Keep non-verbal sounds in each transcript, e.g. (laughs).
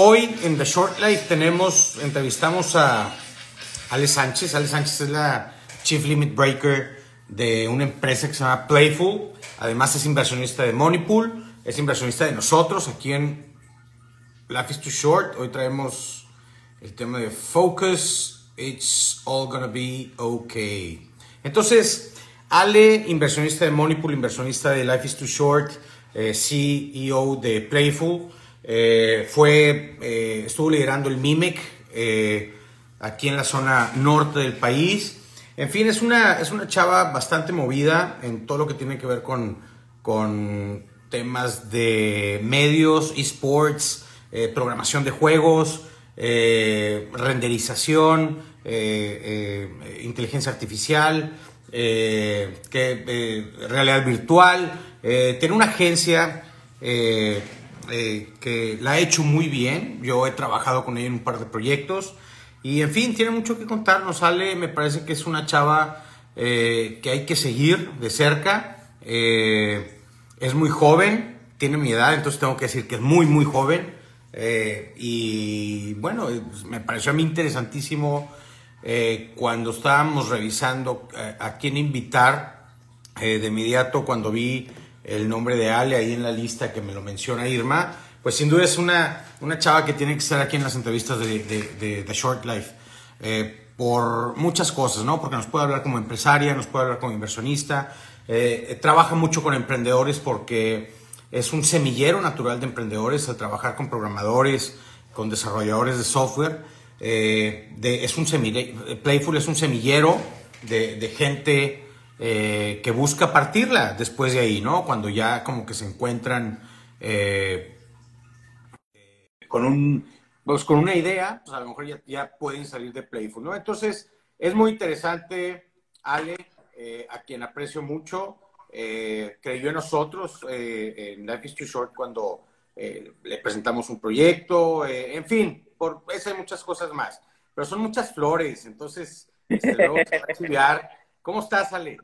Hoy en The Short Life tenemos, entrevistamos a Ale Sánchez. Ale Sánchez es la Chief Limit Breaker de una empresa que se llama Playful. Además es inversionista de Moneypool, es inversionista de nosotros aquí en Life is Too Short. Hoy traemos el tema de Focus, It's All Gonna Be Okay. Entonces, Ale, inversionista de Moneypool, inversionista de Life is Too Short, eh, CEO de Playful, eh, fue, eh, estuvo liderando el MIMEC aquí en la zona norte del país en fin, es una, es una chava bastante movida en todo lo que tiene que ver con, con temas de medios, esports, eh, programación de juegos, eh, renderización, eh, inteligencia artificial, que, realidad virtual. tiene una agencia que la ha hecho muy bien. Yo he trabajado con ella en un par de proyectos. Y en fin, tiene mucho que contarnos. Ale me parece que es una chava eh, que hay que seguir de cerca. Eh, es muy joven, tiene mi edad, entonces tengo que decir que es muy, muy joven. Eh, y bueno, pues, me pareció a mí interesantísimo cuando estábamos revisando a quién invitar de inmediato cuando vi el nombre de Ale ahí en la lista que me lo menciona Irma pues sin duda es una, una chava que tiene que estar aquí en las entrevistas de, The Short Life. Eh, por muchas cosas, ¿no? Porque nos puede hablar como empresaria, nos puede hablar como inversionista, eh, trabaja mucho con emprendedores porque es un semillero natural de emprendedores al trabajar con programadores, con desarrolladores de software. Eh, es un Playful es un semillero de gente que busca partirla después de ahí, ¿no? Cuando ya como que se encuentran con, un, pues con una idea, pues a lo mejor ya, ya pueden salir de Playful, ¿no? Entonces, es muy interesante, Ale, eh, a quien aprecio mucho, eh, creyó en nosotros eh, en Life is Too Short cuando le presentamos un proyecto, en fin, por eso hay muchas cosas más, pero son muchas flores, entonces, este, luego se va a (laughs) estudiar. ¿Cómo estás, Ale?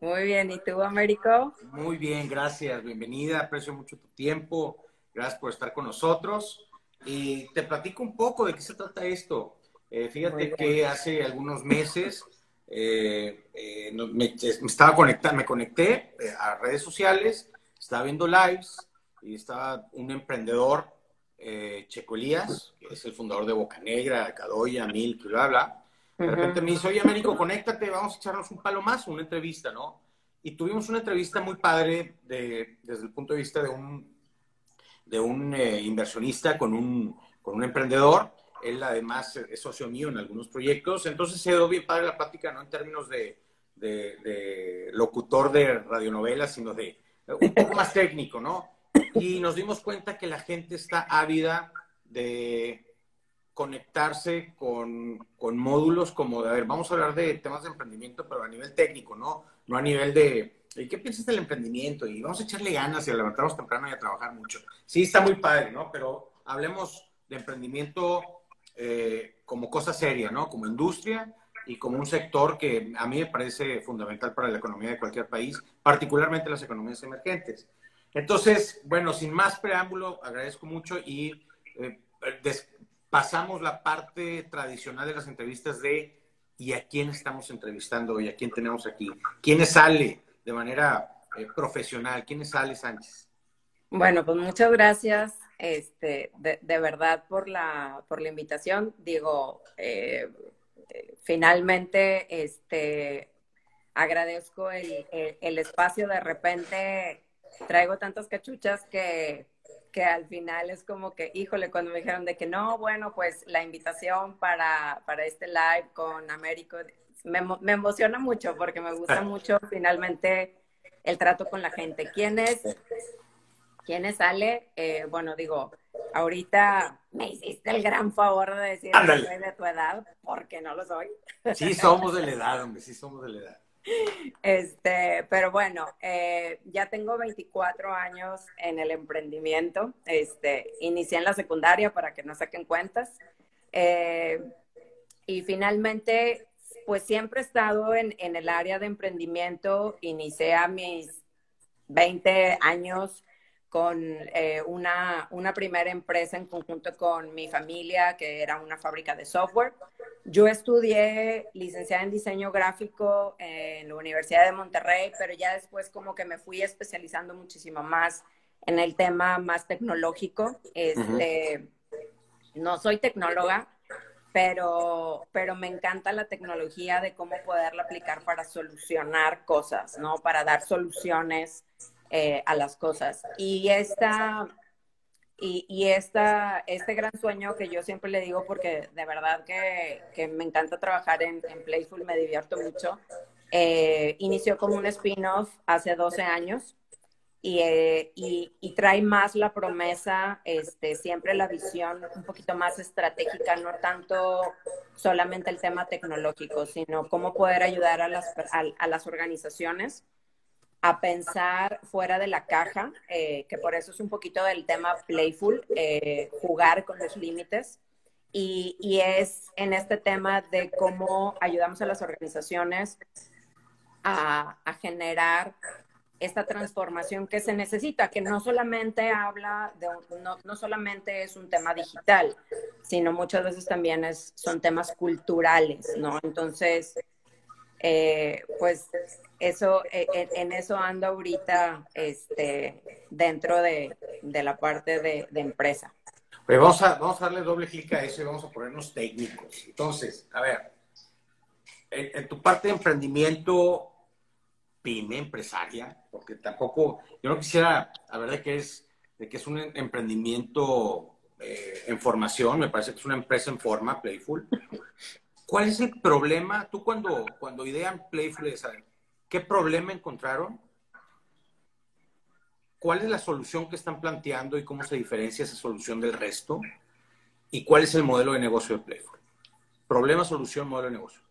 Muy bien, ¿y tú, Américo? Muy bien, gracias, bienvenida, aprecio mucho tu tiempo, gracias por estar con nosotros. Y te platico un poco de qué se trata esto. Eh, fíjate que hace algunos meses eh, eh, me, estaba conectando, me conecté a redes sociales, estaba viendo lives y estaba un emprendedor, Checo Elías, que es el fundador de Boca Negra, Cadoya, Milk, bla, bla. De repente me dice, oye, Américo, conéctate, vamos a echarnos un palo más, una entrevista, ¿no? Y tuvimos una entrevista muy padre de, desde el punto de vista de un de un eh, inversionista con un, con un emprendedor. Él además es socio mío en algunos proyectos. Entonces se dio bien padre la práctica, no en términos de, de, locutor de radionovelas, sino de un poco más técnico, ¿no? Y nos dimos cuenta que la gente está ávida de conectarse con, con, módulos como de, a ver, vamos a hablar de temas de emprendimiento, pero a nivel técnico, ¿no? No a nivel de, ¿Y qué piensas del emprendimiento? Y vamos a echarle ganas y a levantarnos temprano y a trabajar mucho. Sí, está muy padre, ¿no? Pero hablemos de emprendimiento eh, como cosa seria, ¿no? Como industria y como un sector que a mí me parece fundamental para la economía de cualquier país, particularmente las economías emergentes. Entonces, bueno, sin más preámbulo, agradezco mucho y eh, pasamos la parte tradicional de las entrevistas de ¿y a quién estamos entrevistando y a quién tenemos aquí? ¿Quién sale? de manera eh, profesional. ¿Quién es Ale Sánchez? Bueno, pues muchas gracias, este, de, verdad por la, por la invitación. Digo, eh, finalmente, este, agradezco el, el, espacio. De repente traigo tantas cachuchas que, que al final es como que, híjole, cuando me dijeron de que no, bueno, pues la invitación para, para este live con Américo, me, me, emociona mucho porque me gusta mucho finalmente el trato con la gente. ¿Quién es ¿Quién sale? Eh, bueno, digo, ahorita me hiciste el gran favor de decir que soy de tu edad, porque no lo soy. Sí, somos de la (laughs) edad, hombre, sí somos de la edad. (laughs) Este, pero bueno, eh, ya tengo 24 años en el emprendimiento. Este, inicié en la secundaria para que no saquen cuentas. Eh, y finalmente, pues siempre he estado en, en el área de emprendimiento. Inicié a mis 20 años con eh, una, una, primera empresa en conjunto con mi familia, que era una fábrica de software. Yo estudié licenciada en diseño gráfico en la Universidad de Monterrey, pero ya después como que me fui especializando muchísimo más en el tema más tecnológico. Este, No soy tecnóloga, pero, pero me encanta la tecnología de cómo poderla aplicar para solucionar cosas, ¿no? Para dar soluciones eh, a las cosas. Y esta, y, y, esta, este gran sueño que yo siempre le digo, porque de verdad que, que me encanta trabajar en, en, Playful, me divierto mucho, eh, inició como un spin-off hace 12 años. Y, eh, y, y, trae más la promesa, este, siempre la visión un poquito más estratégica, no tanto solamente el tema tecnológico, sino cómo poder ayudar a las, a, a las organizaciones a pensar fuera de la caja, eh, que por eso es un poquito del tema playful, eh, jugar con los límites. Y, y, es en este tema de cómo ayudamos a las organizaciones a, a, generar esta transformación que se necesita, que no solamente habla de, no, no solamente es un tema digital, sino muchas veces también es, son temas culturales, ¿no? Entonces, eh, pues eso, eh, en, eso ando ahorita este, dentro de, la parte de, empresa. Pues vamos a, vamos a darle doble clic a eso y vamos a ponernos técnicos. Entonces, a ver, en, tu parte de emprendimiento, pyme, empresaria, porque tampoco, yo no quisiera hablar de que es, de que es un emprendimiento eh, en formación, me parece que es una empresa en forma, Playful. ¿Cuál es el problema? Tú cuando, cuando idean Playful, ¿qué problema encontraron? ¿Cuál es la solución que están planteando y cómo se diferencia esa solución del resto? ¿Y cuál es el modelo de negocio de Playful? Problema, solución, modelo de negocio.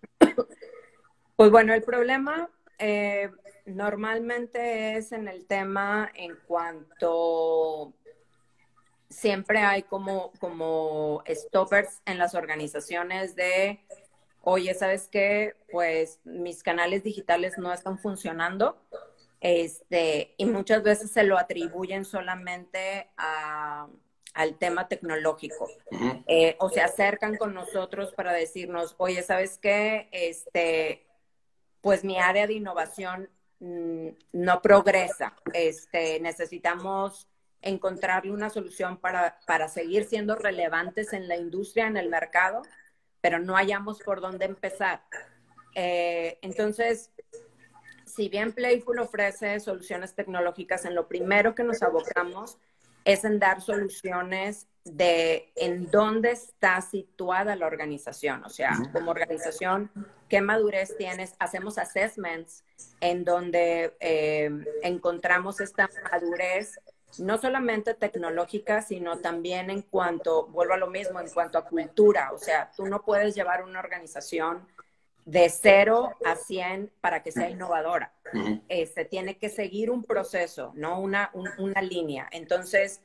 Pues bueno, el problema eh, normalmente es en el tema en cuanto siempre hay como, como stoppers en las organizaciones de oye, ¿sabes qué? Pues mis canales digitales no están funcionando. Este, y muchas veces se lo atribuyen solamente al tema tecnológico. Eh, o se acercan con nosotros para decirnos, oye, ¿sabes qué? Este, pues mi área de innovación mm, no progresa. Este, necesitamos encontrarle una solución para, para seguir siendo relevantes en la industria, en el mercado pero no hallamos por dónde empezar. Eh, entonces, si bien Playful ofrece soluciones tecnológicas, en lo primero que nos abocamos es en dar soluciones de en dónde está situada la organización. O sea, como organización, qué madurez tienes. Hacemos assessments en donde eh, encontramos esta madurez no solamente tecnológica, sino también en cuanto, vuelvo a lo mismo, en cuanto a cultura. O sea, tú no puedes llevar una organización de cero a cien para que sea innovadora. Este, tiene que seguir un proceso, no una, una línea. Entonces,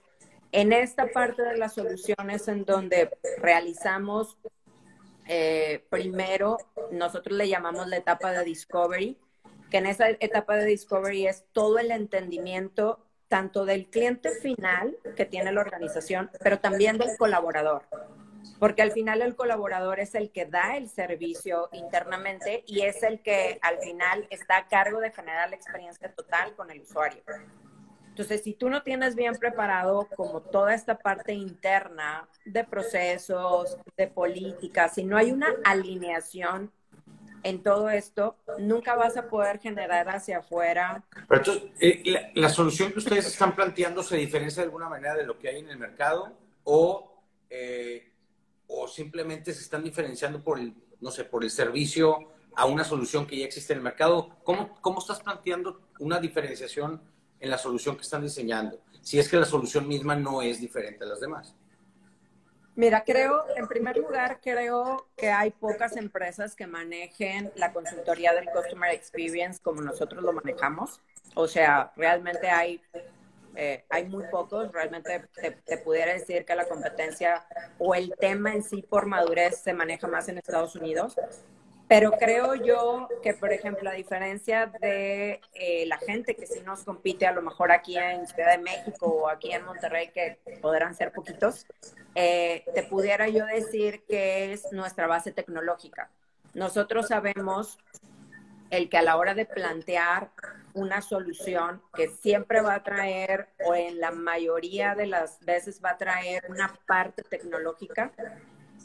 en esta parte de las soluciones en donde realizamos, eh, primero, nosotros le llamamos la etapa de discovery, que en esa etapa de discovery es todo el entendimiento tanto del cliente final que tiene la organización, pero también del colaborador. Porque al final el colaborador es el que da el servicio internamente y es el que al final está a cargo de generar la experiencia total con el usuario. Entonces, si tú no tienes bien preparado como toda esta parte interna de procesos, de política, si no hay una alineación en todo esto, nunca vas a poder generar hacia afuera. Pero entonces, eh, la, solución que ustedes están planteando se diferencia de alguna manera de lo que hay en el mercado o, eh, o simplemente se están diferenciando por el, no sé, por el servicio a una solución que ya existe en el mercado. ¿Cómo, cómo estás planteando una diferenciación en la solución que están diseñando? si es que la solución misma no es diferente a las demás? Mira, creo, en primer lugar, creo que hay pocas empresas que manejen la consultoría del Customer Experience como nosotros lo manejamos. O sea, realmente hay, eh, hay muy pocos. Realmente te, pudiera decir que la competencia o el tema en sí por madurez se maneja más en Estados Unidos. Pero creo yo que, por ejemplo, a diferencia de eh, la gente que sí nos compite, a lo mejor aquí en Ciudad de México o aquí en Monterrey, que podrán ser poquitos, eh, te pudiera yo decir que es nuestra base tecnológica. Nosotros sabemos el que a la hora de plantear una solución que siempre va a traer, o en la mayoría de las veces va a traer una parte tecnológica,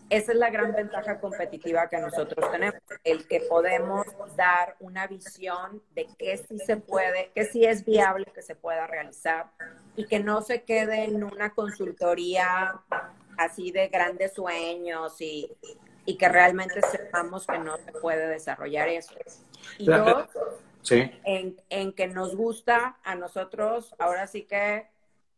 esa es la gran ventaja competitiva que nosotros tenemos, el que podemos dar una visión de qué sí se puede, qué sí es viable que se pueda realizar y que no se quede en una consultoría así de grandes sueños y, y que realmente sepamos que no se puede desarrollar eso. Y dos, en, en que nos gusta a nosotros, ahora sí que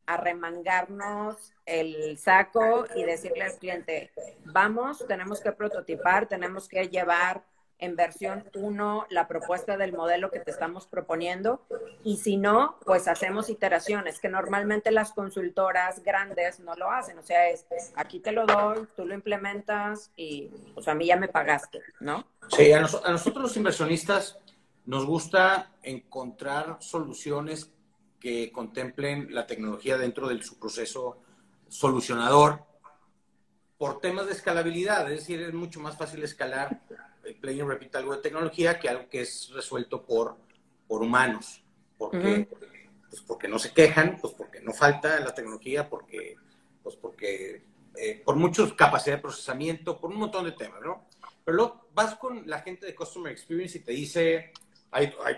arremangarnos el saco y decirle al cliente, vamos, tenemos que prototipar, tenemos que llevar en versión 1 la propuesta del modelo que te estamos proponiendo y si no, pues hacemos iteraciones, que normalmente las consultoras grandes no lo hacen, o sea, es aquí te lo doy, tú lo implementas y pues a mí ya me pagaste, ¿no? Sí, a, a nosotros los inversionistas nos gusta encontrar soluciones que contemplen la tecnología dentro de su proceso solucionador por temas de escalabilidad. Es decir, es mucho más fácil escalar, el play repite algo de tecnología que algo que es resuelto por, por humanos. Porque, pues porque no se quejan, pues porque no falta la tecnología, porque, pues porque eh, por muchos capacidad de procesamiento, por un montón de temas, ¿no? Pero luego vas con la gente de Customer Experience y te dice,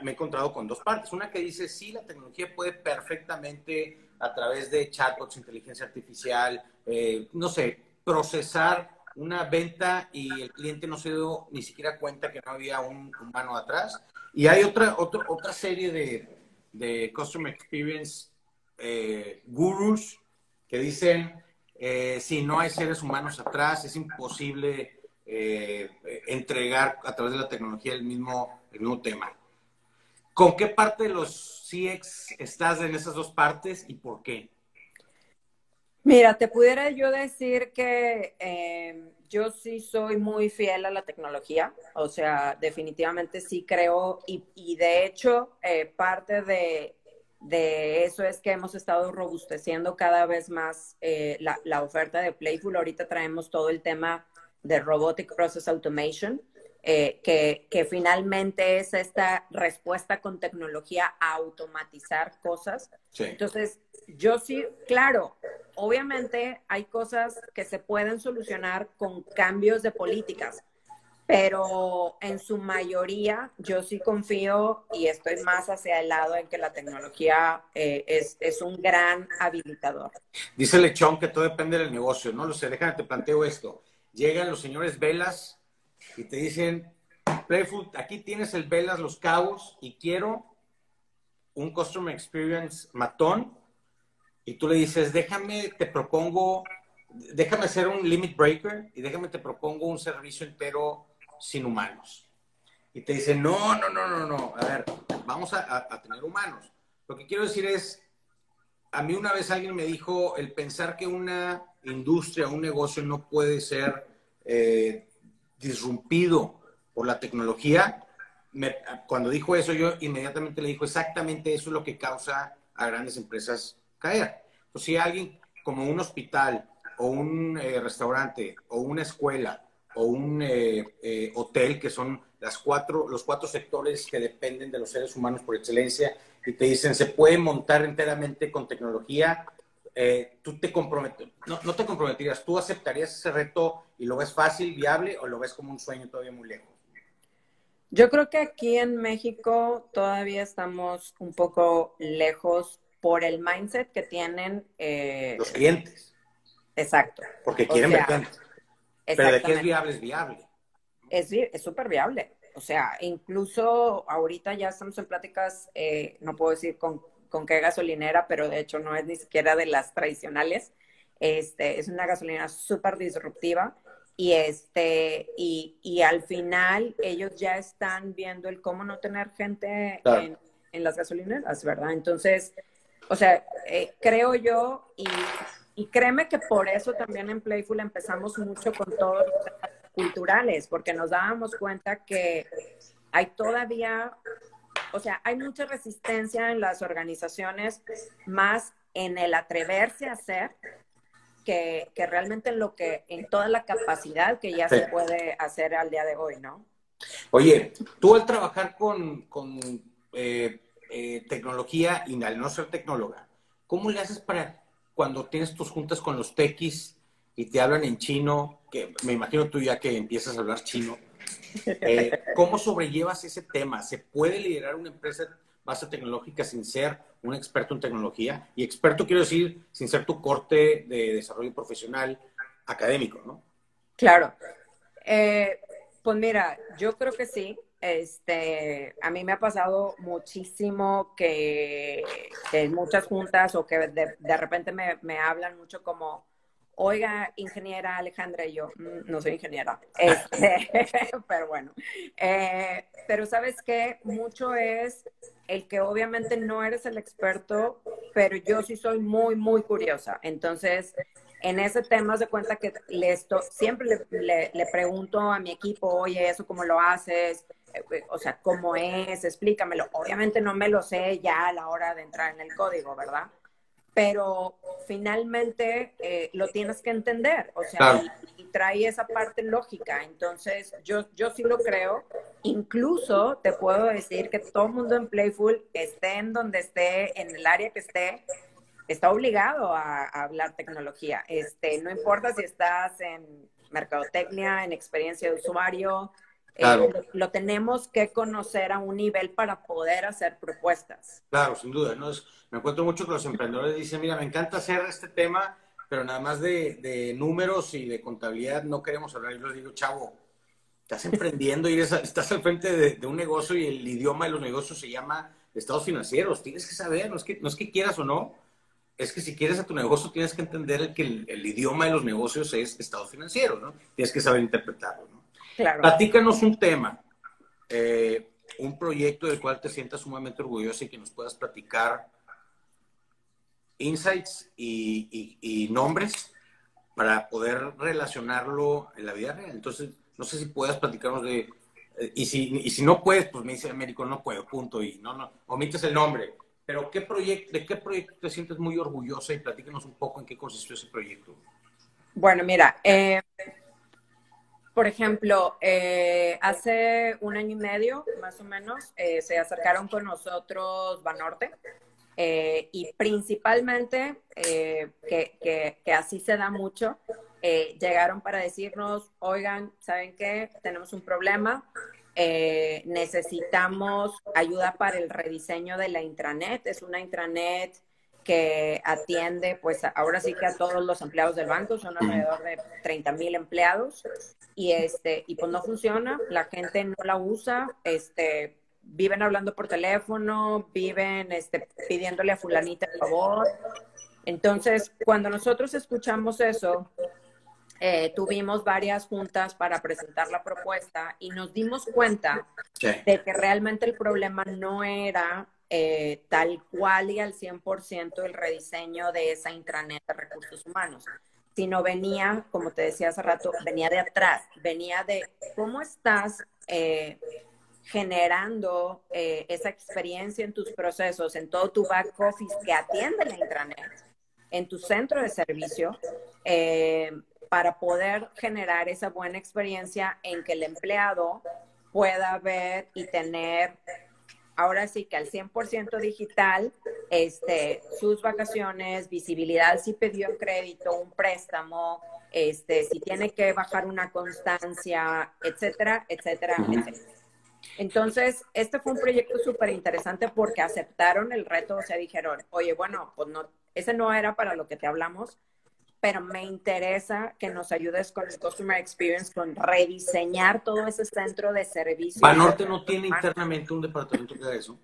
me he encontrado con dos partes. Una que dice, sí, la tecnología puede perfectamente a través de chatbots, inteligencia artificial, eh, no sé, procesar una venta y el cliente no se dio ni siquiera cuenta que no había un humano atrás. Y hay otra, otra, otra serie de, de Customer Experience eh, gurus que dicen, eh, si no hay seres humanos atrás, es imposible entregar a través de la tecnología el mismo, el mismo tema. ¿Con qué parte de los CX estás en esas dos partes y por qué? Mira, te pudiera yo decir que em, yo sí soy muy fiel a la tecnología, o sea, definitivamente sí creo y, de hecho eh, parte de, eso es que hemos estado robusteciendo cada vez más eh, la, la, oferta de Playful. Ahorita traemos todo el tema de Robotic Process Automation, eh, que, que, finalmente es esta respuesta con tecnología a automatizar cosas. Entonces, yo sí, claro, obviamente hay cosas que se pueden solucionar con cambios de políticas, pero en su mayoría yo sí confío y estoy más hacia el lado en que la tecnología eh, es, es, un gran habilitador. Dice Lechón que todo depende del negocio, ¿no? Lo sé, déjame, te planteo esto. Llegan los señores Velas y te dicen, Playful, aquí tienes el Velas Los Cabos y quiero un Customer Experience matón. Y tú le dices, déjame, te propongo, déjame hacer un limit breaker y déjame, te propongo un servicio entero sin humanos. Y te dicen, no, no, no, no, no, a ver, vamos a, tener humanos. Lo que quiero decir es, a mí una vez alguien me dijo, el pensar que una industria, un negocio no puede ser eh, disrumpido por la tecnología, cuando dijo eso, yo inmediatamente le dijo exactamente eso es lo que causa a grandes empresas caer. Pues si alguien como un hospital o un eh, restaurante o una escuela o un eh, eh, hotel, que son las cuatro, los cuatro sectores que dependen de los seres humanos por excelencia, y te dicen se puede montar enteramente con tecnología, eh, tú te comprometes, no, no, te comprometerías, tú aceptarías ese reto y lo ves fácil, viable o lo ves como un sueño todavía muy lejos? Yo creo que aquí en México todavía estamos un poco lejos por el mindset que tienen eh, los clientes. Exacto. Porque quieren ver Pero de qué es viable, es viable. Es súper viable. O sea, incluso ahorita ya estamos en pláticas, eh, no puedo decir con con qué gasolinera, pero de hecho no es ni siquiera de las tradicionales. Este, es una gasolina súper disruptiva y, este, y, y, al final ellos ya están viendo el cómo no tener gente en, en, las gasolineras, ¿verdad? Entonces, o sea, eh, creo yo y, y, créeme que por eso también en Playful empezamos mucho con todos los culturales, porque nos dábamos cuenta que hay todavía, o sea, hay mucha resistencia en las organizaciones más en el atreverse a hacer que, realmente en lo que, en toda la capacidad que ya se puede hacer al día de hoy, ¿no? Oye, tú al trabajar con, con eh, eh, tecnología y al no ser tecnóloga, ¿cómo le haces para cuando tienes tus juntas con los tequis y te hablan en chino, que me imagino tú ya que empiezas a hablar chino, eh, ¿cómo sobrellevas ese tema? ¿Se puede liderar una empresa base tecnológica sin ser un experto en tecnología. Y experto quiero decir sin ser tu corte de desarrollo profesional académico, ¿no? Claro. Eh, pues mira, yo creo que sí. Este, a mí me ha pasado muchísimo que, en muchas juntas o que de, repente me hablan mucho como, oiga, ingeniera Alejandra, y yo, mm, no soy ingeniera, este, (laughs) pero bueno, eh, pero sabes que mucho es el que obviamente no eres el experto, pero yo sí soy muy, muy curiosa. Entonces, en ese tema de cuenta que le esto, siempre le, le, pregunto a mi equipo, oye, ¿eso cómo lo haces? Eh, o sea, ¿cómo es? Explícamelo. Obviamente no me lo sé ya a la hora de entrar en el código, ¿verdad? Pero finalmente eh, lo tienes que entender, o sea, y, trae esa parte lógica. Entonces, yo, yo sí lo creo. Incluso te puedo decir que todo el mundo en Playful, esté en donde esté, en el área que esté, está obligado a, hablar tecnología. Este, no importa si estás en mercadotecnia, en experiencia de usuario, eh, lo, tenemos que conocer a un nivel para poder hacer propuestas. Claro, sin duda. ¿no? Es, me encuentro mucho que los emprendedores dicen, mira, me encanta hacer este tema, pero nada más de, números y de contabilidad no queremos hablar. Y les digo, chavo, estás emprendiendo y estás al frente de, un negocio y el idioma de los negocios se llama estados financieros. Tienes que saber, no es que, no es que quieras o no, es que si quieres a tu negocio tienes que entender que el, idioma de los negocios es estados financieros, ¿no? Tienes que saber interpretarlo, ¿no? Claro. Platícanos un tema, eh, un proyecto del cual te sientas sumamente orgulloso y que nos puedas platicar insights y, nombres para poder relacionarlo en la vida real. Entonces, no sé si puedas platicarnos de... Eh, y, si, y si no puedes, pues me dice Américo, no puedo, punto. Y no, no, omites el nombre. Pero ¿qué proyecto, ¿de qué proyecto te sientes muy orgullosa? Y platícanos un poco en qué consistió ese proyecto. Bueno, mira, eh, por ejemplo, eh, hace un año y medio, más o menos, se acercaron con nosotros Banorte eh, y principalmente, eh, que, que, así se da mucho, eh, llegaron para decirnos, oigan, ¿saben qué? Tenemos un problema, necesitamos ayuda para el rediseño de la intranet. Es una intranet que atiende, pues ahora sí que a todos los empleados del banco, son alrededor de 30 mil empleados, y este, y pues no funciona, la gente no la usa, este, viven hablando por teléfono, viven este, pidiéndole a fulanita el favor. Entonces, cuando nosotros escuchamos eso, eh, tuvimos varias juntas para presentar la propuesta y nos dimos cuenta de que realmente el problema no era eh, tal cual y al 100% el rediseño de esa intranet de recursos humanos, sino venía, como te decía hace rato, venía de atrás, venía de cómo estás eh, generando eh, esa experiencia en tus procesos, en todo tu back office que atiende la intranet, en tu centro de servicio, para poder generar esa buena experiencia en que el empleado pueda ver y tener, ahora sí que al 100% digital, este, sus vacaciones, visibilidad si pidió crédito, un préstamo, este, si tiene que bajar una constancia, etcétera, etcétera, etcétera. Entonces, este fue un proyecto súper interesante porque aceptaron el reto, o sea, dijeron, oye, bueno, pues no, ese no era para lo que te hablamos, pero me interesa que nos ayudes con el Customer Experience, con rediseñar todo ese centro de servicio. ¿Banorte no tiene internamente un departamento que haga eso?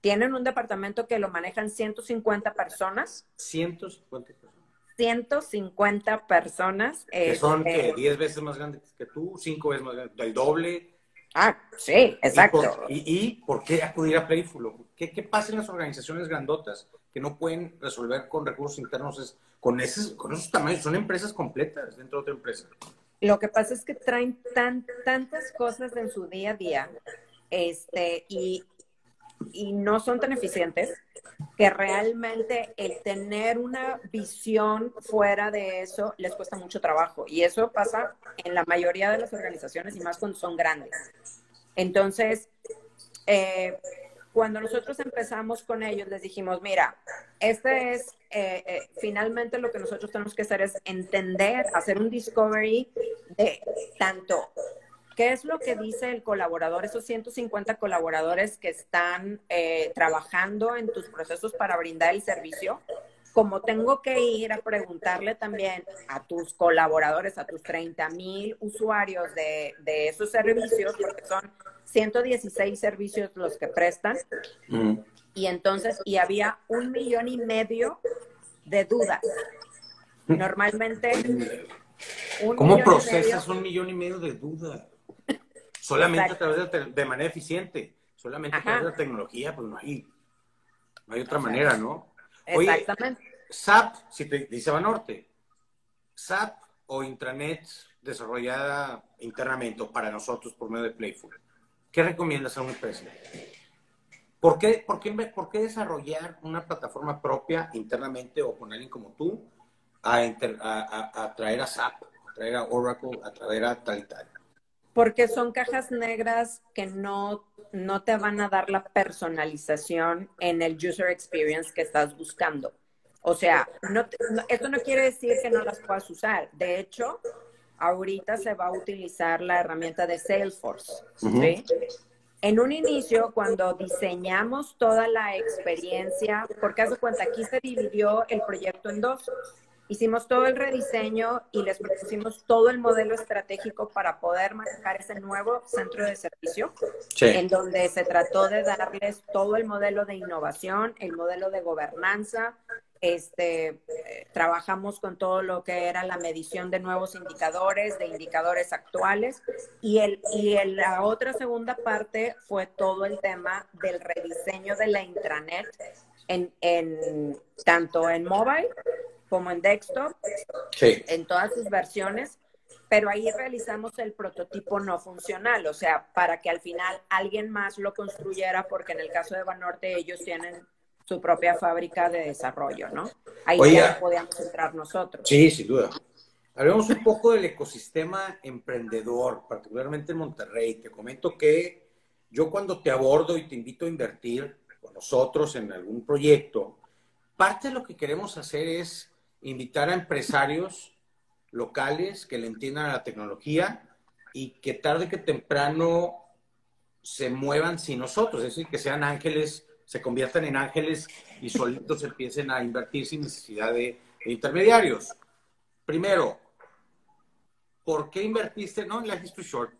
Tienen un departamento que lo manejan 150 personas. 150 personas. 150 personas. Que son que 10 veces más grandes que tú, 5 veces más grandes, el doble. Ah, sí, exacto. ¿Y, por, qué acudir a Playful? ¿Qué, ¿Qué, pasa en las organizaciones grandotas que no pueden resolver con recursos internos? con, esos, con esos tamaños, son empresas completas dentro de otra empresa. Lo que pasa es que traen tan, tantas cosas en su día a día este, y, y no son tan eficientes que realmente el tener una visión fuera de eso les cuesta mucho trabajo. Y eso pasa en la mayoría de las organizaciones y más cuando son grandes. Entonces, eh, cuando nosotros empezamos con ellos, les dijimos, mira, este es eh, eh, finalmente lo que nosotros tenemos que hacer es entender, hacer un discovery de tanto ¿Qué es lo que dice el colaborador, esos 150 colaboradores que están eh, trabajando en tus procesos para brindar el servicio? Como tengo que ir a preguntarle también a tus colaboradores, a tus 30 mil usuarios de, esos servicios, porque son 116 servicios los que prestan. Y entonces, y había un millón y medio de dudas. Normalmente... ¿Cómo procesas un millón y medio de dudas? Solamente a través de, manera eficiente, solamente a través de la tecnología, pues no hay, no hay otra manera, ¿no? Exactamente. SAP, si te dice Banorte, SAP o intranet desarrollada internamente para nosotros por medio de Playful, ¿qué recomiendas a una empresa? ¿Por qué, por, qué, ¿Por qué desarrollar una plataforma propia internamente o con alguien como tú a, a, traer a SAP, a traer a Oracle, a traer a tal y tal? Porque son cajas negras que no, no te van a dar la personalización en el user experience que estás buscando. O sea, no, esto no quiere decir que no las puedas usar. De hecho, ahorita se va a utilizar la herramienta de Salesforce. En un inicio, cuando diseñamos toda la experiencia, porque hace cuenta, aquí se dividió el proyecto en dos. Hicimos todo el rediseño y les propusimos todo el modelo estratégico para poder manejar ese nuevo centro de servicio, en donde se trató de darles todo el modelo de innovación, el modelo de gobernanza. Este, trabajamos con todo lo que era la medición de nuevos indicadores, de indicadores actuales, y, el, y la otra segunda parte fue todo el tema del rediseño de la intranet en, en tanto en mobile como en desktop, en todas sus versiones, pero ahí realizamos el prototipo no funcional, o sea, para que al final alguien más lo construyera, porque en el caso de Banorte ellos tienen su propia fábrica de desarrollo, ¿no? Ahí ya podíamos entrar nosotros. Sí, sin duda. Hablemos un poco del ecosistema emprendedor, particularmente en Monterrey. Te comento que yo cuando te abordo y te invito a invertir con nosotros en algún proyecto, parte de lo que queremos hacer es invitar a empresarios locales que le entiendan a la tecnología y que tarde que temprano se muevan sin nosotros, es decir, que sean ángeles, se conviertan en ángeles y solitos empiecen a invertir sin necesidad de, intermediarios. Primero, ¿por qué invertiste, no en la History Short,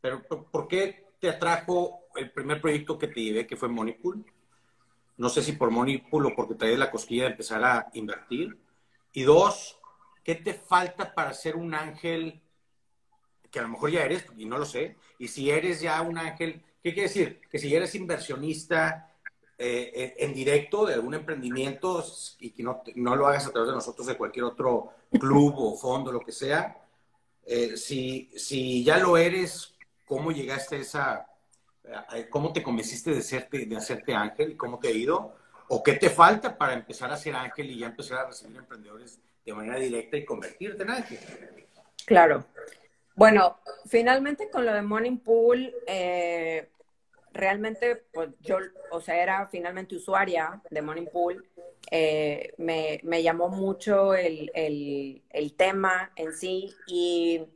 pero por qué te atrajo el primer proyecto que te llevé, que fue Moneypool? No sé si por Moneypool o porque traes la cosquilla de empezar a invertir. Y dos, ¿qué te falta para ser un ángel que a lo mejor ya eres y no lo sé? Y si eres ya un ángel, ¿qué quiere decir? Que si eres inversionista eh, en directo de algún emprendimiento y que no, no, lo hagas a través de nosotros, de cualquier otro club o fondo, lo que sea, eh, si, si ya lo eres, ¿cómo llegaste a esa, cómo te convenciste de, de hacerte ángel cómo te ha ido? ¿O qué te falta para empezar a ser ángel y ya empezar a recibir emprendedores de manera directa y convertirte en ángel? Claro. Bueno, finalmente con lo de Morning Pool, eh, realmente, pues yo, o sea, era finalmente usuaria de Morning Pool. Eh, me, llamó mucho el, tema en sí y,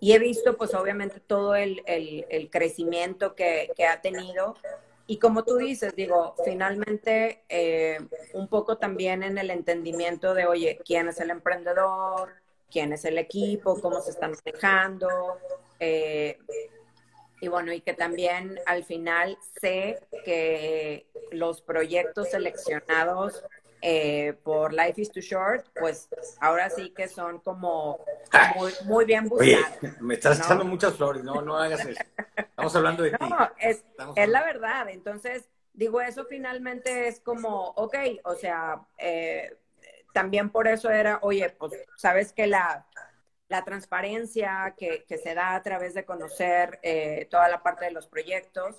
he visto, pues obviamente, todo el, crecimiento que, que ha tenido y como tú dices, digo, finalmente eh, un poco también en el entendimiento de, oye, ¿quién es el emprendedor? ¿Quién es el equipo? ¿Cómo se están manejando? Eh, y bueno, y que también al final sé que los proyectos seleccionados eh, por Life is Too Short, pues ahora sí que son como muy, muy bien buscados. Oye, me estás echando muchas flores, no, no hagas eso. Estamos hablando de ti. No, es, es la verdad. Entonces, digo, eso finalmente es como, ok, o sea, eh, también por eso era, oye, pues sabes que la, la transparencia que, que, se da a través de conocer eh, toda la parte de los proyectos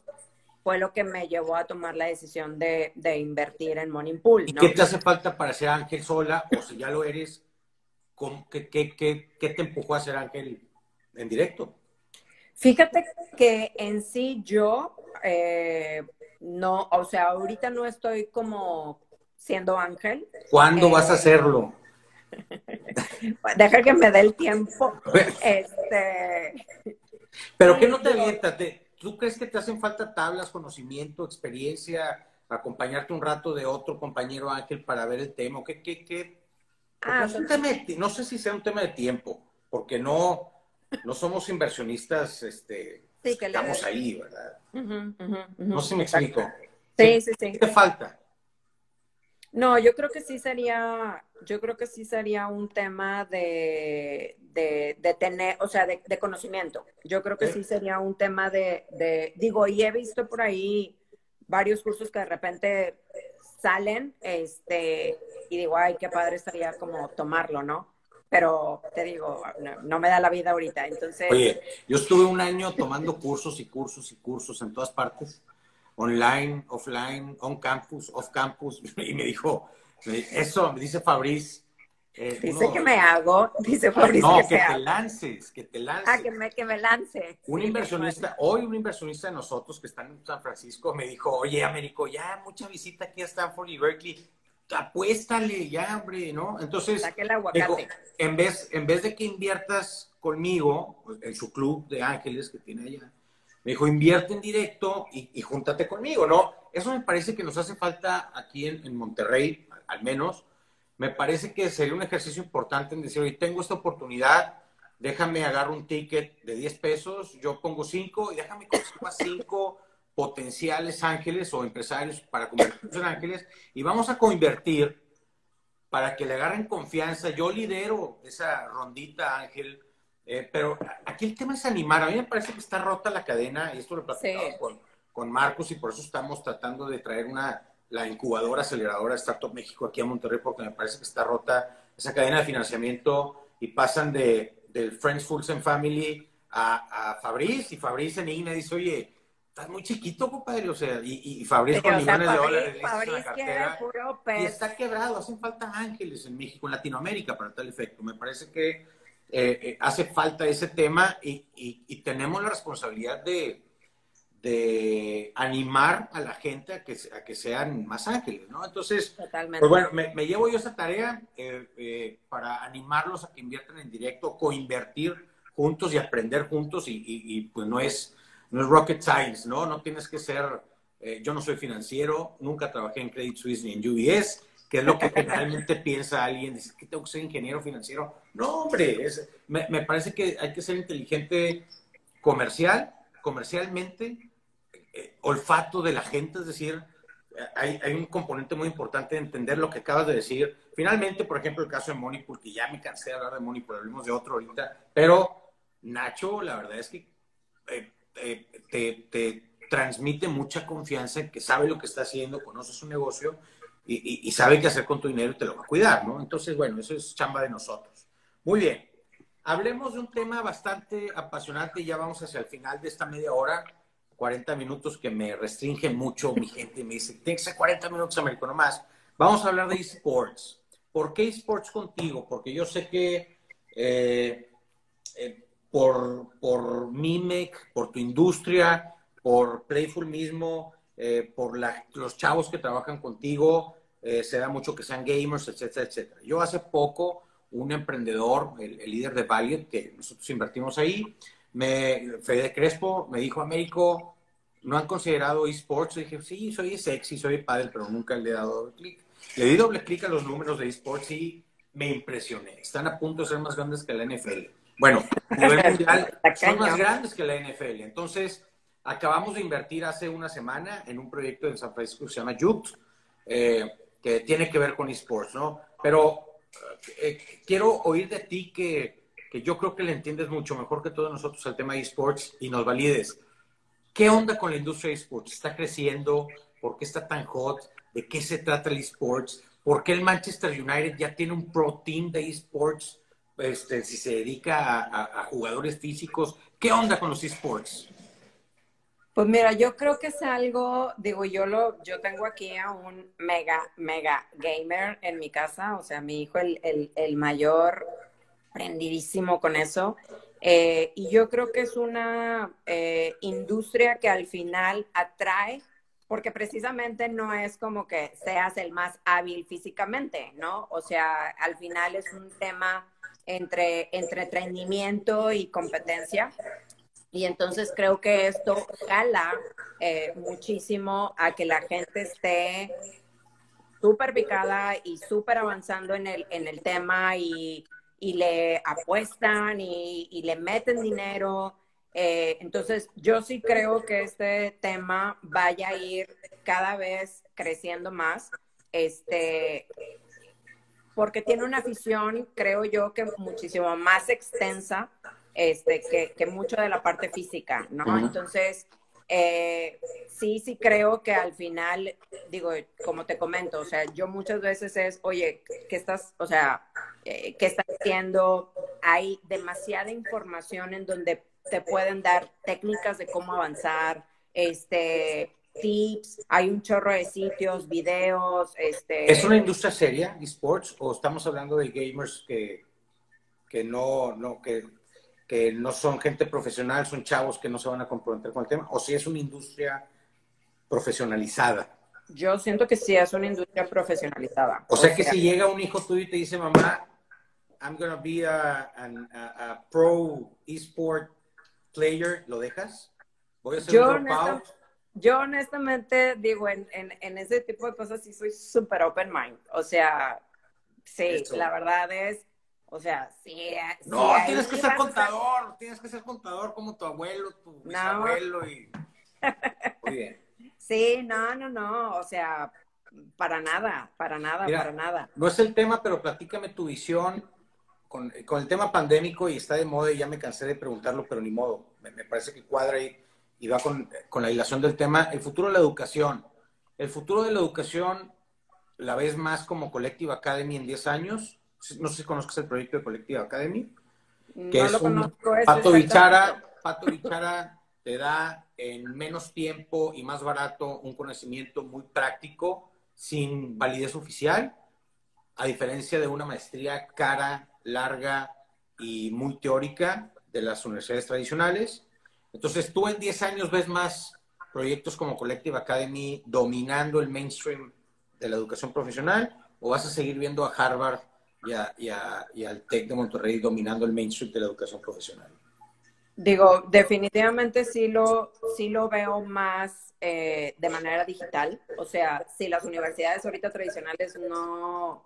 fue lo que me llevó a tomar la decisión de, de invertir en Money Pool. ¿Y qué te hace falta para ser ángel sola? O si ya lo eres, ¿qué, qué, qué, qué te empujó a ser ángel en directo? Fíjate que en sí yo eh, no, o sea, ahorita no estoy como siendo ángel. ¿Cuándo vas a eh, hacerlo? (laughs) Deja que me dé el tiempo. (laughs) este... Pero ¿qué no te avientas? ¿Tú crees que te hacen falta tablas, conocimiento, experiencia, acompañarte un rato de otro compañero ángel para ver el tema? ¿Qué, qué, qué? Ah, no sé si sea un tema de tiempo, porque no, no somos inversionistas, este, estamos ahí, ¿verdad? No sé si me explico. Sí, sí, sí. ¿Qué te falta? No, yo creo que sí sería, yo creo que sí sería un tema de, de, tener, o sea, de, conocimiento. Yo creo que sí sería un tema de, digo, y he visto por ahí varios cursos que de repente salen, este, y digo, ay, qué padre estaría como tomarlo, ¿no? Pero te digo, no, me da la vida ahorita, entonces... Oye, yo estuve un año tomando cursos y cursos y cursos en todas partes online, offline, on campus, off campus, (laughs) y me dijo, eso, dice Fabriz. Eh, dice que me hago, dice Fabriz. No, que, te lances, que te lances. Ah, que me, que me lance. Un inversionista, hoy un inversionista de nosotros que está en San Francisco me dijo, oye, Américo, ya mucha visita aquí a Stanford y Berkeley, apuéstale ya, hombre, ¿no? Entonces, digo, en, vez, en vez de que inviertas conmigo, en su club de ángeles que tiene allá, me dijo, invierte en directo y, júntate conmigo, ¿no? Eso me parece que nos hace falta aquí en, Monterrey, al menos. Me parece que sería un ejercicio importante en decir, oye, tengo esta oportunidad, déjame agarrar un ticket de 10 pesos, yo pongo 5 y déjame conseguir a 5 potenciales ángeles o empresarios para convertirse en ángeles y vamos a coinvertir para que le agarren confianza. Yo lidero esa rondita ángel eh, pero aquí el tema es animar. A mí me parece que está rota la cadena, y esto lo platicamos con, con Marcos, y por eso estamos tratando de traer una, la incubadora aceleradora Startup México aquí a Monterrey, porque me parece que está rota esa cadena de financiamiento y pasan de, del Friends, Fools and Family a, a Fabriz, y Fabriz en INE dice, oye, estás muy chiquito, compadre, o sea, y, y Fabriz con millones de dólares la cartera, y está quebrado, hacen falta ángeles en México, en Latinoamérica, para tal efecto. Me parece que eh, eh, hace falta ese tema y, y, tenemos la responsabilidad de, de, animar a la gente a que, a que sean más ángeles, ¿no? Entonces, pues bueno, me, me, llevo yo esa tarea eh, para animarlos a que inviertan en directo, coinvertir juntos y aprender juntos y, y, pues no es, no es rocket science, ¿no? No tienes que ser, yo no soy financiero, nunca trabajé en Credit Suisse ni en UBS, que es lo que generalmente (laughs) piensa alguien, dice que tengo que ser ingeniero financiero. No, hombre, me, me, parece que hay que ser inteligente comercial, comercialmente, eh, olfato de la gente, es decir, hay, un componente muy importante de entender lo que acabas de decir. Finalmente, por ejemplo, el caso de Money, porque ya me cansé de hablar de pero hablemos de otro ahorita, pero Nacho, la verdad es que eh, eh, te, te transmite mucha confianza en que sabe lo que está haciendo, conoce su negocio y, sabe qué hacer con tu dinero y te lo va a cuidar, ¿no? Entonces, bueno, eso es chamba de nosotros. Muy bien. Hablemos de un tema bastante apasionante y ya vamos hacia el final de esta media hora, 40 minutos que me restringen mucho mi gente me dice, tiene que ser 40 minutos, Américo, no más. Vamos a hablar de esports. ¿Por qué esports contigo? Porque yo sé que eh, eh, por, por Mimec, por tu industria, por Playful mismo, eh, por los chavos que trabajan contigo, se da mucho que sean gamers, etcétera, etcétera. Yo hace poco, un emprendedor, el, líder de Valiant, que nosotros invertimos ahí, me, Fede Crespo, me dijo, Américo, ¿no han considerado esports? dije, sí, soy sexy, soy padre, pero nunca le he dado doble clic. Le di doble clic a los números de esports y me impresioné. Están a punto de ser más grandes que la NFL. Bueno, a nivel (laughs) mundial son más grandes que la NFL. Entonces, acabamos de invertir hace una semana en un proyecto en San Francisco que se llama Youth, eh, que tiene que ver con esports, ¿no? Pero eh, quiero oír de ti que, que, yo creo que le entiendes mucho mejor que todos nosotros al tema de esports y nos valides. ¿Qué onda con la industria de esports? ¿Está creciendo? ¿Por qué está tan hot? ¿De qué se trata el esports? ¿Por qué el Manchester United ya tiene un pro team de esports? Este, si se dedica a, a jugadores físicos. ¿Qué onda con los esports? Pues mira, yo creo que es algo, digo, yo lo, yo tengo aquí a un mega, mega gamer en mi casa, o sea, mi hijo, el, el, el mayor, prendidísimo con eso. Eh, y yo creo que es una eh, industria que al final atrae, porque precisamente no es como que seas el más hábil físicamente, ¿no? O sea, al final es un tema entre entretenimiento y competencia. Y entonces creo que esto jala eh, muchísimo a que la gente esté súper picada y súper avanzando en el, en el tema y, y le apuestan y, y, le meten dinero. Eh, entonces yo sí creo que este tema vaya a ir cada vez creciendo más. Este, porque tiene una afición, creo yo, que muchísimo más extensa este, que, que mucho de la parte física, ¿no? Entonces, eh, sí, sí creo que al final, digo, como te comento, o sea, yo muchas veces es, oye, ¿qué estás, o sea, eh, qué estás haciendo? Hay demasiada información en donde te pueden dar técnicas de cómo avanzar, este, tips, hay un chorro de sitios, videos, este... ¿Es una industria seria, esports, o estamos hablando de gamers que, que no, no, que que no son gente profesional, son chavos que no se van a comprometer con el tema, o si es una industria profesionalizada. Yo siento que sí es una industria profesionalizada. O, sea, que si llega un hijo tuyo y te dice, mamá, I'm going to be a, a, pro esport player, ¿lo dejas? Voy a hacer yo, un honestamente, yo honestamente digo, en, en, en, ese tipo de cosas sí soy súper open mind. O sea, sí, la verdad es o sea, sí. No, tienes que ser contador, tienes que ser contador como tu abuelo, tu bisabuelo y. (laughs) Muy bien. Sí, no, no, no. O sea, para nada, para nada, para nada. No es el tema, pero platícame tu visión con, con, el tema pandémico y está de moda y ya me cansé de preguntarlo, pero ni modo. Me, me parece que cuadra y, y va con, con la hilación del tema. El futuro de la educación. El futuro de la educación, ¿la ves más como Collective Academy en 10 años? no sé si conozcas el proyecto de Collective Academy, que es un Pato Bichara, Pato Bichara te da en menos tiempo y más barato un conocimiento muy práctico sin validez oficial, a diferencia de una maestría cara, larga y muy teórica de las universidades tradicionales. Entonces, tú en 10 años ves más proyectos como Collective Academy dominando el mainstream de la educación profesional o vas a seguir viendo a Harvard y, y, al TEC de Monterrey dominando el mainstream de la educación profesional? Digo, definitivamente sí lo, sí lo veo más eh, de manera digital. O sea, si las universidades ahorita tradicionales no,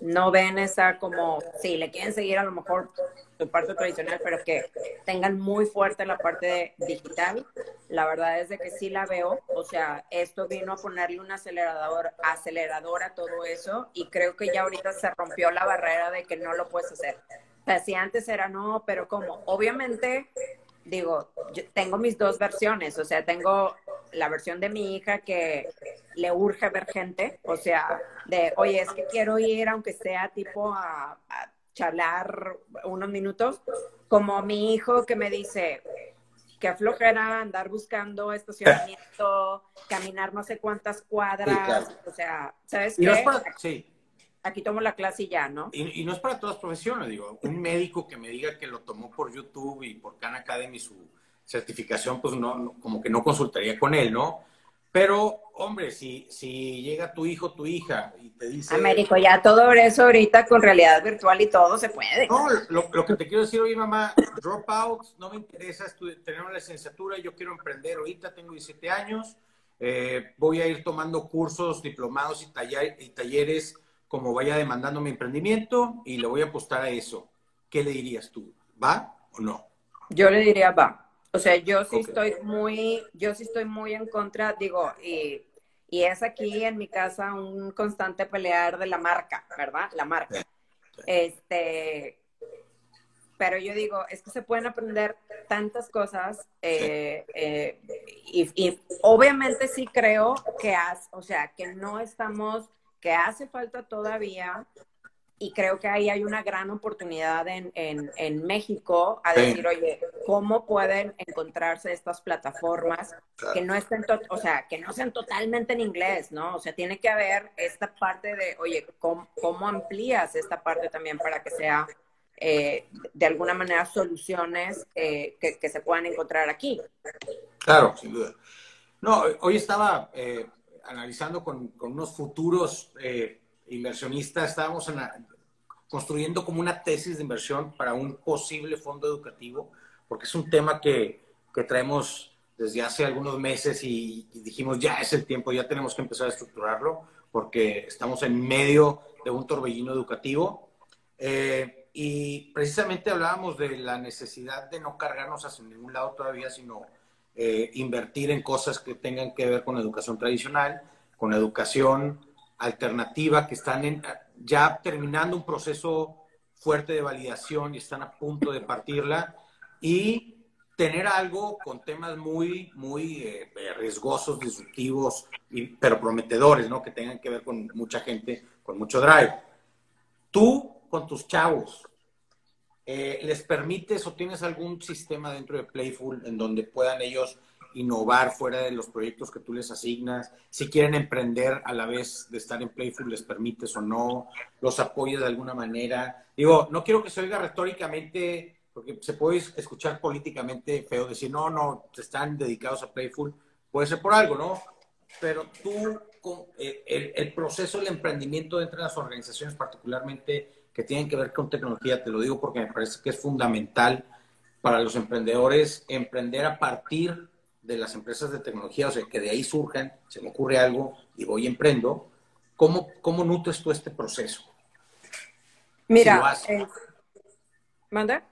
no ven esa como, sí, le quieren seguir a lo mejor su parte tradicional, pero que tengan muy fuerte la parte digital, la verdad es de que sí la veo. O sea, esto vino a ponerle un acelerador, acelerador a todo eso y creo que ya ahorita se rompió la barrera de que no lo puedes hacer. Si antes era no, pero como, obviamente, digo, yo tengo mis dos versiones, o sea, tengo la versión de mi hija que le urge ver gente, o sea, de, oye, es que quiero ir, aunque sea tipo a, a charlar unos minutos, como mi hijo que me dice, que flojera andar buscando estacionamiento, caminar no sé cuántas cuadras, o sea, ¿sabes qué? sí aquí tomo la clase y ya, ¿no? Y, no es para todas profesiones, digo, un médico que me diga que lo tomó por YouTube y por Khan Academy su certificación, pues no, como que no consultaría con él, ¿no? Pero, hombre, si, si llega tu hijo, tu hija y te dice... Américo, ya todo eso ahorita con realidad virtual y todo se puede. No, lo, lo que te quiero decir, oye, mamá, drop out, no me interesa tener una licenciatura, yo quiero emprender ahorita, tengo 17 años, eh, voy a ir tomando cursos, diplomados y, y talleres como vaya demandando mi emprendimiento y le voy a apostar a eso. ¿Qué le dirías tú? ¿Va o no? Yo le diría va. O sea, yo sí estoy muy, yo sí estoy muy en contra, digo, y, y, es aquí en mi casa un constante pelear de la marca, ¿verdad? La marca. Este, pero yo digo, es que se pueden aprender tantas cosas eh, eh, y, obviamente sí creo que, o sea, que no estamos, que hace falta todavía y creo que ahí hay una gran oportunidad en, en, México a decir, oye, ¿cómo pueden encontrarse estas plataformas que no estén, o sea, que no sean totalmente en inglés, ¿no? O sea, tiene que haber esta parte de, oye, ¿cómo, cómo amplías esta parte también para que sea eh, de alguna manera soluciones eh, que, se puedan encontrar aquí. Claro, sin duda. No, hoy estaba eh, analizando con, unos futuros inversionistas, estábamos construyendo como una tesis de inversión para un posible fondo educativo, porque es un tema que, que traemos desde hace algunos meses y, y, dijimos, ya es el tiempo, ya tenemos que empezar a estructurarlo, porque estamos en medio de un torbellino educativo. Eh, y precisamente hablábamos de la necesidad de no cargarnos hacia ningún lado todavía, sino eh, invertir en cosas que tengan que ver con educación tradicional, con educación alternativa, que están ya terminando un proceso fuerte de validación y están a punto de partirla, y tener algo con temas muy, muy eh, riesgosos, disruptivos, y, pero prometedores, ¿no? Que tengan que ver con mucha gente, con mucho drive. Tú con tus chavos? Eh, ¿Les permites o tienes algún sistema dentro de Playful en donde puedan ellos innovar fuera de los proyectos que tú les asignas? Si quieren emprender a la vez de estar en Playful, ¿les permites o no? ¿Los apoyas de alguna manera? Digo, no quiero que se oiga retóricamente, porque se puede escuchar políticamente feo decir, no, no, están dedicados a Playful. Puede ser por algo, ¿no? Pero tú, eh, el, proceso del emprendimiento dentro de las organizaciones, particularmente que tienen que ver con tecnología. Te lo digo porque me parece que es fundamental para los emprendedores emprender a partir de las empresas de tecnología, o sea, que de ahí surjan, se me ocurre algo y voy y emprendo. ¿Cómo, cómo nutres tú este proceso? Mira, si eh, ¿manda?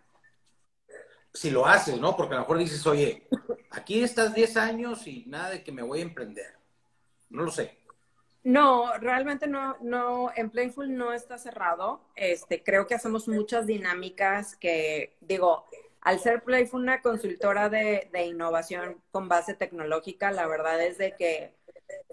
Si lo haces, ¿no? Porque a lo mejor dices, oye, aquí estás 10 años y nada de que me voy a emprender. No lo sé. No, realmente no, no, en Playful no está cerrado. Este, creo que hacemos muchas dinámicas que, digo, al ser Playful una consultora de, innovación con base tecnológica, la verdad es de que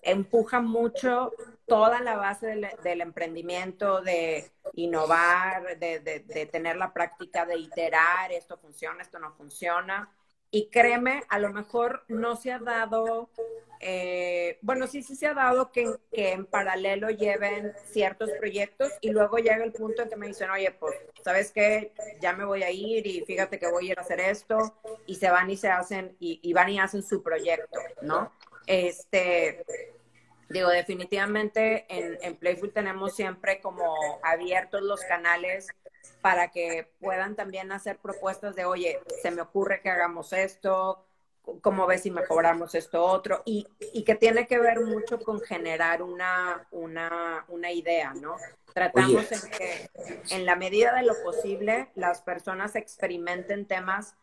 empuja mucho toda la base del, emprendimiento, de innovar, de, de, tener la práctica de iterar, esto funciona, esto no funciona. Y créeme, a lo mejor no se ha dado eh, bueno, sí, sí se ha dado que, en paralelo lleven ciertos proyectos y luego llega el punto en que me dicen, oye, pues, ¿sabes qué? Ya me voy a ir y fíjate que voy a ir a hacer esto y se van y se hacen y, van y hacen su proyecto, ¿no? Este, digo, definitivamente en, en Playful tenemos siempre como abiertos los canales para que puedan también hacer propuestas de, oye, se me ocurre que hagamos esto, cómo ves si mejoramos esto otro, y, y, que tiene que ver mucho con generar una, una, una idea, ¿no? Tratamos en que en la medida de lo posible las personas experimenten temas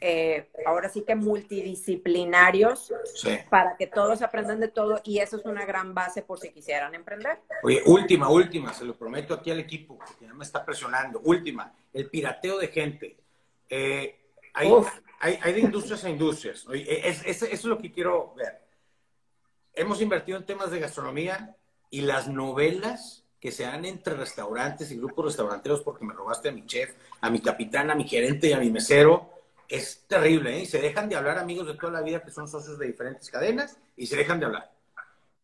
eh, ahora sí que multidisciplinarios para que todos aprendan de todo y eso es una gran base por si quisieran emprender. Oye, última, última, se lo prometo aquí al equipo, que ya me está presionando. Última, el pirateo de gente. Eh, hay, hay, hay, de industrias a industrias. Es, eso es lo que quiero ver. Hemos invertido en temas de gastronomía y las novelas que se dan entre restaurantes y grupos restauranteros porque me robaste a mi chef, a mi capitán, a mi gerente y a mi mesero. Es terrible, ¿eh? Se dejan de hablar amigos de toda la vida que son socios de diferentes cadenas y se dejan de hablar.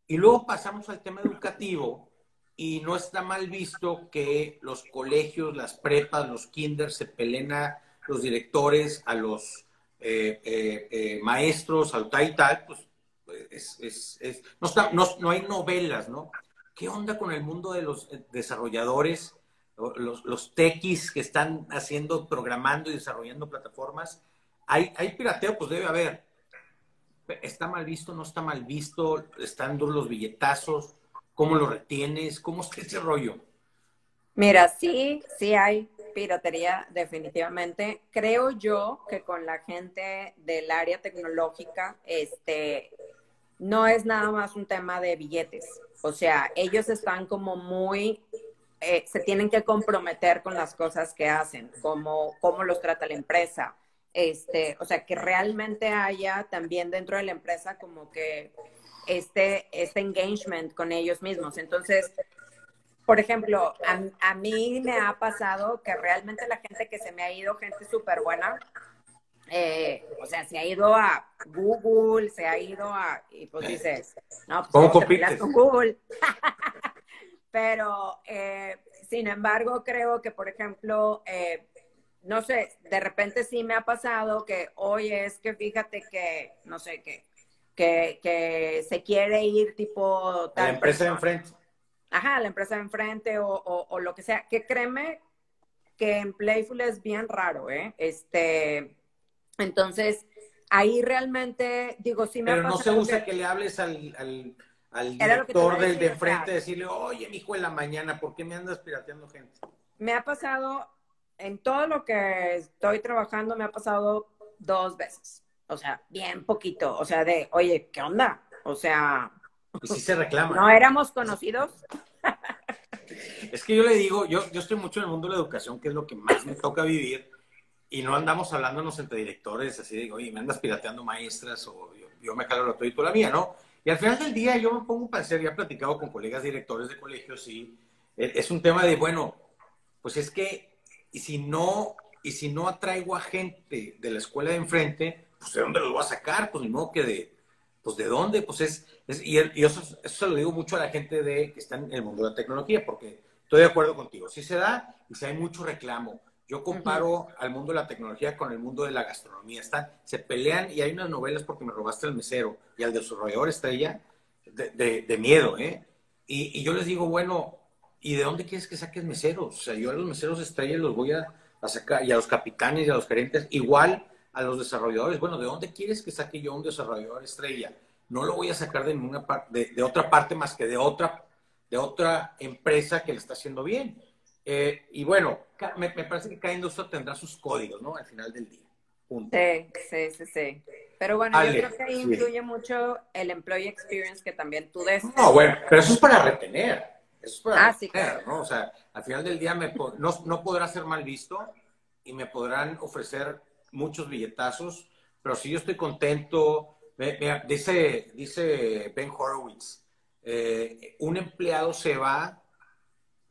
Y luego pasamos al tema educativo y no está mal visto que los colegios, las prepas, los kinders se peleen a los directores, a los eh, eh, eh, maestros, al tal y tal, pues es, es, no, está, no, no, hay novelas, ¿no? ¿Qué onda con el mundo de los desarrolladores, los, los techies que están haciendo, programando y desarrollando plataformas? ¿Hay, hay pirateo? Pues debe haber. ¿Está mal visto? ¿No está mal visto? ¿Están duros los billetazos? ¿Cómo lo retienes? ¿Cómo está ese rollo? Mira, sí, sí hay piratería definitivamente. Creo yo que con la gente del área tecnológica, este, no es nada más un tema de billetes. O sea, ellos están como muy, eh, se tienen que comprometer con las cosas que hacen, como cómo los trata la empresa. Este, o sea, que realmente haya también dentro de la empresa como que este, este engagement con ellos mismos. Entonces, por ejemplo, a, mí me ha pasado que realmente la gente que se me ha ido, gente súper buena, eh, o sea, se ha ido a Google, se ha ido a, y pues dices, no, pues ¿Cómo con Google. (laughs) Pero, eh, sin embargo, creo que, por ejemplo, eh, no sé, de repente sí me ha pasado que, oye, es que fíjate que, no sé, qué que, se quiere ir tipo... Tal la empresa de enfrente. Ajá, la empresa de enfrente o, o, lo que sea. Que créeme que en Playful es bien raro, ¿eh? Este, entonces, ahí realmente, digo, sí me Pero no se usa que... le hables al, al, al director del de enfrente, decirle, oye, mi hijo, en la mañana, ¿por qué me andas pirateando gente? Me ha pasado, en todo lo que estoy trabajando, me ha pasado dos veces o sea, bien poquito, o sea, de, oye, ¿qué onda? O sea... Y si se reclama. ¿No éramos conocidos? (laughs) Es que yo le digo, yo, yo estoy mucho en el mundo de la educación, que es lo que más me toca vivir, y no andamos hablándonos entre directores, así de, oye, me andas pirateando maestras, o yo, me jalo la tuya y tú la mía, ¿no? Y al final del día yo me pongo para ser, ya he platicado con colegas directores de colegios, y e, es un tema de, bueno, pues es que, y si no, y si no atraigo a gente de la escuela de enfrente, pues ¿de dónde los voy a sacar? Pues ni modo que de, pues ¿de dónde? Pues es, y, eso, se lo digo mucho a la gente de, que está en el mundo de la tecnología, porque estoy de acuerdo contigo. Si se da y si hay mucho reclamo. Yo comparo al mundo de la tecnología con el mundo de la gastronomía. Están, se pelean y hay unas novelas porque me robaste el mesero y al desarrollador estrella de, de, miedo, ¿eh? Y, y, yo les digo, bueno, ¿y de dónde quieres que saques meseros? O sea, yo a los meseros estrella los voy a, a sacar, y a los capitanes y a los gerentes, igual a los desarrolladores, bueno, ¿de dónde quieres que saque yo un desarrollador estrella? No lo voy a sacar de ninguna parte, de, otra parte más que de otra, de otra empresa que le está haciendo bien. Eh, y bueno, me, parece que cada industria tendrá sus códigos, ¿no? Al final del día. Sí, sí, sí, sí. Pero bueno, yo creo que ahí influye mucho el employee experience que también tú des. No, bueno, pero eso es para retener. Eso es para ah, retener, ¿no? O sea, al final del día me, no, no podrá ser mal visto y me podrán ofrecer muchos billetazos, pero si yo estoy contento, dice, dice Ben Horowitz, eh, un empleado se va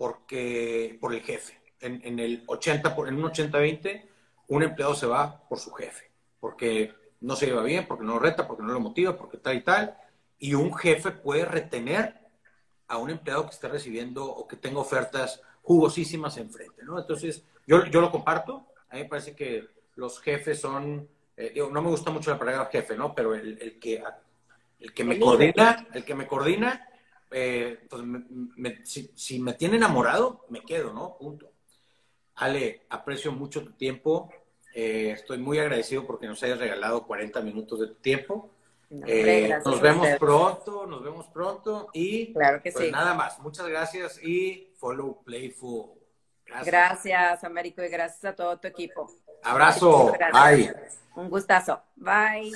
porque, por el jefe. En, el 80, en un 80-20, un empleado se va por su jefe, porque no se lleva bien, porque no lo reta, porque no lo motiva, porque tal y tal. Y un jefe puede retener a un empleado que está recibiendo o que tenga ofertas jugosísimas enfrente, ¿no? Entonces, yo, yo lo comparto. A mí me parece que los jefes son, eh, no me gusta mucho la palabra jefe, ¿no? Pero el, el que, el que me coordina, el que me coordina, eh, pues si, me tiene enamorado, me quedo, ¿no? Punto. Ale, aprecio mucho tu tiempo. Eh, estoy muy agradecido porque nos hayas regalado 40 minutos de tu tiempo. nos vemos pronto, nos vemos pronto y claro que pues nada más. Muchas gracias y follow Playful. Gracias. gracias, Américo, y gracias a todo tu equipo. Abrazo. Bye. Un gustazo. Bye.